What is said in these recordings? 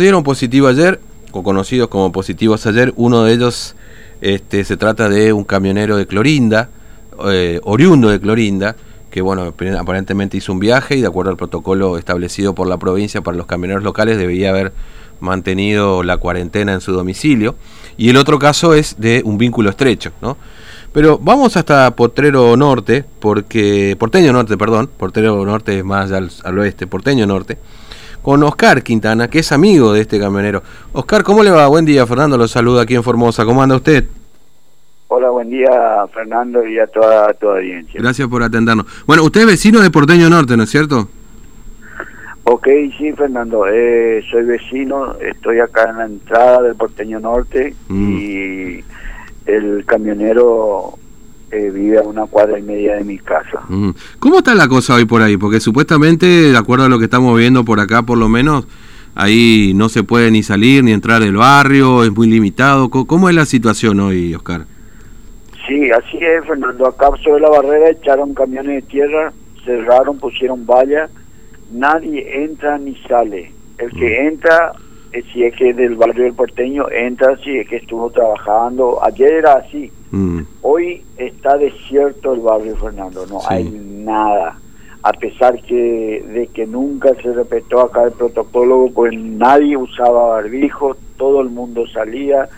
dieron positivo ayer, o conocidos como positivos ayer. Uno de ellos este, se trata de un camionero de Clorinda, eh, oriundo de Clorinda, que bueno, aparentemente hizo un viaje y de acuerdo al protocolo establecido por la provincia para los camioneros locales debía haber mantenido la cuarentena en su domicilio. Y el otro caso es de un vínculo estrecho, ¿no? Pero vamos hasta Potrero Norte, porque Porteño Norte, perdón, Portero Norte es más al, al oeste, Porteño Norte con Oscar Quintana, que es amigo de este camionero. Oscar, ¿cómo le va? Buen día, Fernando, lo saluda aquí en Formosa. ¿Cómo anda usted? Hola, buen día, Fernando, y a toda tu audiencia. Gracias por atendernos. Bueno, usted es vecino de Porteño Norte, ¿no es cierto? Ok, sí, Fernando, eh, soy vecino, estoy acá en la entrada del Porteño Norte mm. y el camionero eh, vive a una cuadra y media de mi casa. Mm. ¿Cómo está la cosa hoy por ahí? Porque supuestamente, de acuerdo a lo que estamos viendo por acá, por lo menos, ahí no se puede ni salir ni entrar del barrio, es muy limitado. ¿Cómo es la situación hoy, Oscar? Sí, así es, Fernando. Acá sobre la barrera echaron camiones de tierra, cerraron, pusieron valla, nadie entra ni sale. El que mm. entra, eh, si es que del barrio del porteño, entra si es que estuvo trabajando. Ayer era así Mm. Hoy está desierto el barrio Fernando, no hay nada. A pesar que de que nunca se respetó acá el protocolo, pues nadie usaba barbijo, todo el mundo salía,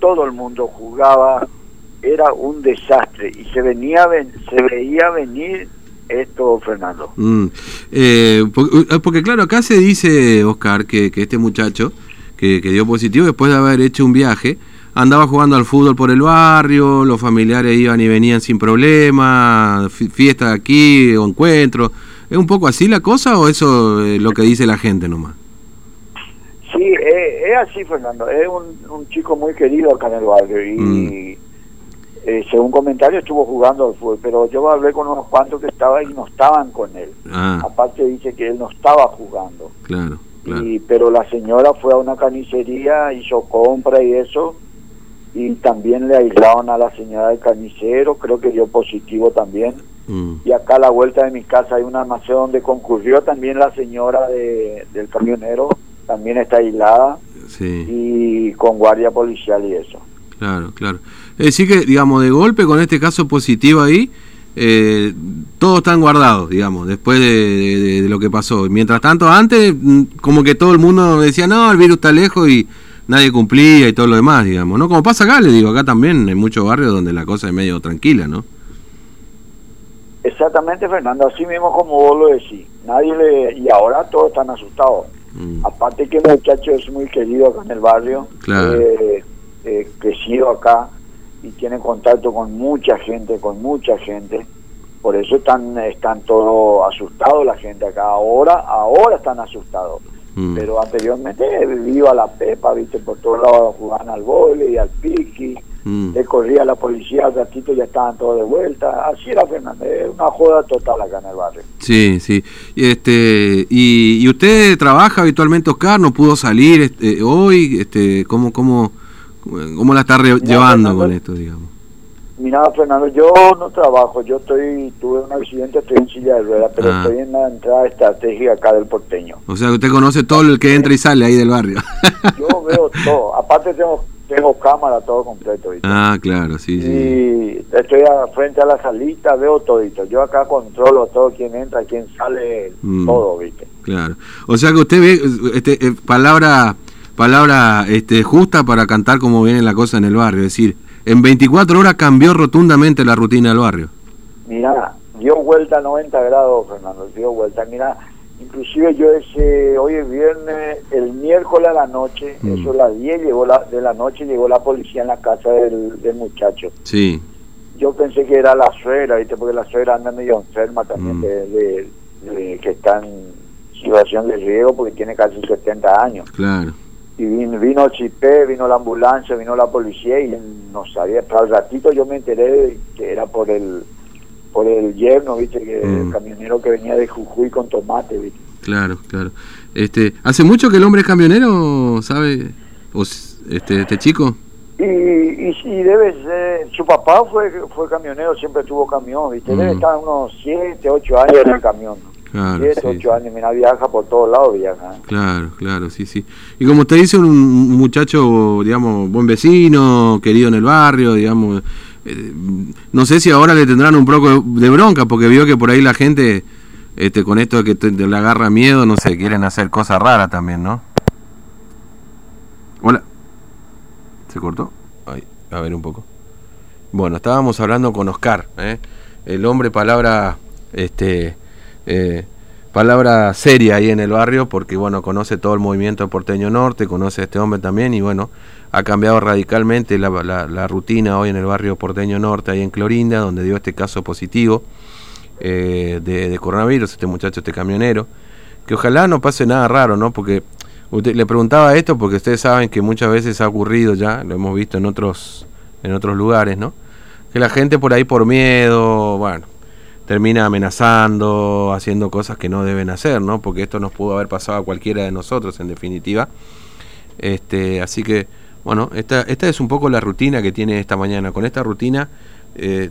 todo el mundo jugaba, era un desastre y se venía se veía venir esto, Fernando. Mm. Eh, eh, porque, claro, acá se dice, Oscar, que, este muchacho que, que dio positivo después de haber hecho un viaje, andaba jugando al fútbol por el barrio, los familiares iban y venían sin problema, fiesta aquí o encuentro. ¿Es un poco así la cosa o eso es lo que dice la gente nomás? Sí, es, así, Fernando. Es un, chico muy querido acá en el barrio y mm. eh, según comentarios estuvo jugando al fútbol, pero yo hablé con unos cuantos que estaban y no estaban con él. Ah. Aparte dice que él no estaba jugando. Claro. Claro. Y, pero la señora fue a una carnicería, hizo compra y eso, y también le aislaron a la señora del carnicero, creo que dio positivo también. Mm. Y acá a la vuelta de mi casa hay un almacén donde concurrió también la señora de, del camionero, también está aislada y con guardia policial y eso. Claro, claro. Es decir que, digamos, de golpe con este caso positivo ahí, eh, todos están guardados, digamos, después de, de, lo que pasó. Mientras tanto, antes, mm, como que todo el mundo decía, no, el virus está lejos y nadie cumplía y todo lo demás, digamos, ¿no? Como pasa acá, le digo, acá también hay muchos barrios donde la cosa es medio tranquila, ¿no? Exactamente, Fernando, así mismo como vos lo decís. Nadie le... Y ahora todos están asustados. Mm. Aparte que el muchacho es muy querido acá en el barrio, claro. eh, eh, crecido acá y tiene contacto con mucha gente, con mucha gente. Por eso están, están todos asustados la gente acá. Ahora, ahora están asustados. Mm. Pero anteriormente vivía la pepa, viste, por todos lados jugaban al vole y al piqui, mm. le corría la policía, al ratito ya estaban todos de vuelta. Así era Fernández, una joda total acá en el barrio. Sí, sí. Este, y, usted trabaja habitualmente, Oscar, no pudo salir este, hoy, este, ¿cómo, cómo, cómo la está llevando con esto, digamos? Mira, Fernando, yo no trabajo, yo estoy, tuve un accidente, estoy en silla de ruedas, pero ah. estoy en la entrada estratégica acá del porteño. O sea, usted conoce todo el que entra y sale ahí del barrio. Yo veo todo, aparte tengo tengo cámara todo completo. Ah, claro, sí, sí. Y estoy frente a la salita, veo todito. Yo acá controlo todo, quién entra, quién sale, mm. todo, ¿viste? Claro. O sea que usted ve, este, eh, palabra, palabra este, justa para cantar como viene la cosa en el barrio, es decir en 24 horas cambió rotundamente la rutina del barrio. Mira, dio vuelta a 90 grados, Fernando, dio vuelta. Mira, inclusive yo ese, hoy es viernes, el miércoles a la noche, mm. eso a las 10 llegó la, de la noche, llegó la policía en la casa del, muchacho. Sí. Yo pensé que era la suegra, ¿viste? porque la suegra anda medio enferma también, mm. de, que está en situación de riesgo porque tiene casi 70 años. Claro y vino, vino Chipé, vino la ambulancia, vino la policía y no sabía, pero al ratito yo me enteré que era por el por el yerno, viste, que el mm. camionero que venía de Jujuy con tomate, viste. Claro, claro. Este, ¿hace mucho que el hombre es camionero, sabe? ¿O este, este chico? Y, y, debe ser, su papá fue fue camionero, siempre tuvo camión, viste, debe mm. estar unos 7, 8 años en el camión. Claro, 7, 8 años, mira, viaja por todos lados, viaja. Claro, claro, sí, sí. Y como usted dice, un muchacho, digamos, buen vecino, querido en el barrio, digamos, eh, no sé si ahora le tendrán un poco de bronca, porque vio que por ahí la gente, este, con esto de que te, le agarra miedo, no sé, quieren hacer cosas raras también, ¿no? Hola. ¿Se cortó? Ay, a ver un poco. Bueno, estábamos hablando con Oscar, ¿eh? el hombre palabra, este, eh, palabra seria ahí en el barrio, porque bueno, conoce todo el movimiento porteño norte, conoce a este hombre también y bueno, ha cambiado radicalmente la, la, rutina hoy en el barrio porteño norte, ahí en Clorinda, donde dio este caso positivo eh, de, de, coronavirus, este muchacho, este camionero, que ojalá no pase nada raro, ¿no? Porque usted, le preguntaba esto porque ustedes saben que muchas veces ha ocurrido ya, lo hemos visto en otros, en otros lugares, ¿no? Que la gente por ahí por miedo, bueno, termina amenazando, haciendo cosas que no deben hacer, ¿no? Porque esto nos pudo haber pasado a cualquiera de nosotros, en definitiva. Este, así que, bueno, esta, esta es un poco la rutina que tiene esta mañana. Con esta rutina eh,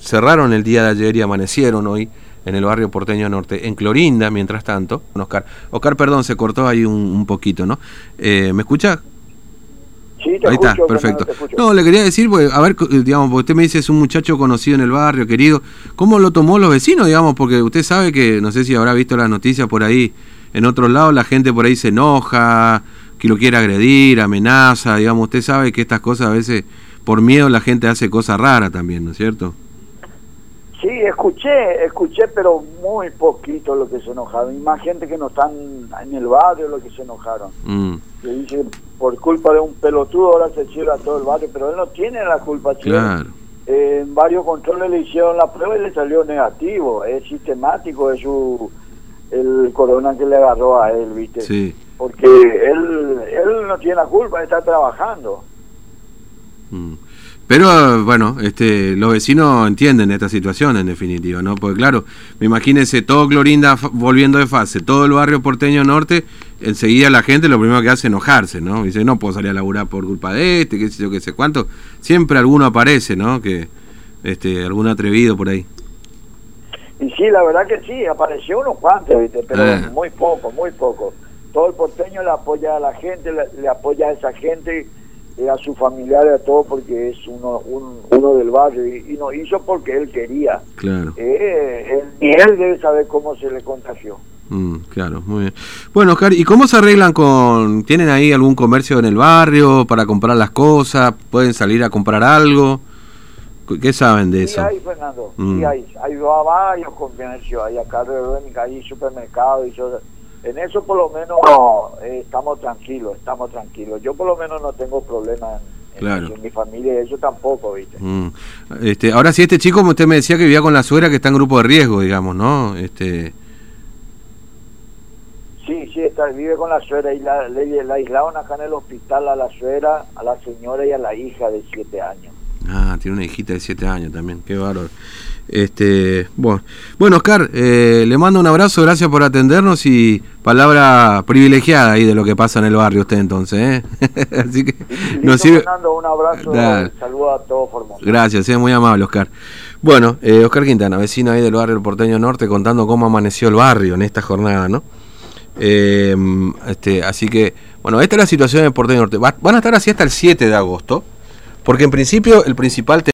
cerraron el día de ayer y amanecieron hoy en el barrio porteño norte, en Clorinda, mientras tanto. Oscar, Oscar perdón, se cortó ahí un, un poquito, ¿no? Eh, ¿Me Ahí está, perfecto. No, le quería decir, pues, a ver, digamos, porque usted me dice es un muchacho conocido en el barrio, querido. ¿Cómo lo tomó los vecinos, digamos? Porque usted sabe que, no sé si habrá visto las noticias por ahí, en otros lados la gente por ahí se enoja, que lo quiere agredir, amenaza, digamos, usted sabe que estas cosas a veces, por miedo, la gente hace cosas raras también, ¿no es cierto? Sí, escuché, escuché, pero muy poquito lo que se enojaron. Y más gente que no están en el barrio lo que se enojaron. Mm. Que dice, por culpa de un pelotudo ahora se cierra todo el barrio, pero él no tiene la culpa. Claro. Eh, en varios controles le hicieron la prueba y le salió negativo. Es sistemático, es su, el corona que le agarró a él, ¿viste? Sí. Porque él, él no tiene la culpa, está trabajando. Mm. Pero bueno, este, los vecinos entienden esta situación en definitiva, ¿no? Porque claro, me imagínense todo Clorinda volviendo de fase, todo el barrio porteño norte, enseguida la gente lo primero que hace es enojarse, ¿no? Dice, no puedo salir a laburar por culpa de este, qué sé yo, qué sé cuánto. Siempre alguno aparece, ¿no? Que, este, algún atrevido por ahí. Y sí, la verdad que sí, apareció unos cuantos, ¿viste? Pero eh. muy poco, muy poco. Todo el porteño le apoya a la gente, le apoya a esa gente a su familiar a todo porque es uno uno del barrio y, no hizo porque él quería claro eh, y él debe saber cómo se le contagió mm, claro muy bien bueno Oscar y cómo se arreglan con tienen ahí algún comercio en el barrio para comprar las cosas pueden salir a comprar algo qué saben de sí eso hay Fernando sí mm. hay hay varios comercios hay acá hay supermercados y yo en eso por lo menos eh, estamos tranquilos, estamos tranquilos. Yo por lo menos no tengo problemas en, mi familia, eso tampoco, ¿viste? Mm. Este, ahora sí, este chico, como usted me decía que vivía con la suegra, que está en grupo de riesgo, digamos, ¿no? Este... Está, vive con la suegra y la, la aislaron acá en el hospital a la suegra, a la señora y a la hija de siete años. Ah, tiene una hijita de siete años también, qué valor. Este, bueno, bueno Oscar, eh, le mando un abrazo, gracias por atendernos y palabra privilegiada ahí de lo que pasa en el barrio usted entonces, ¿eh? Así que nos sirve. un abrazo, saludo a todos Formosa. Gracias, es muy amable Oscar. Bueno, eh, Oscar Quintana, vecino ahí del barrio del Porteño Norte, contando cómo amaneció el barrio en esta jornada, ¿no? Eh, este, así que, bueno, esta es la situación en Porteño Norte. van a estar así hasta el 7 de agosto, porque en principio el principal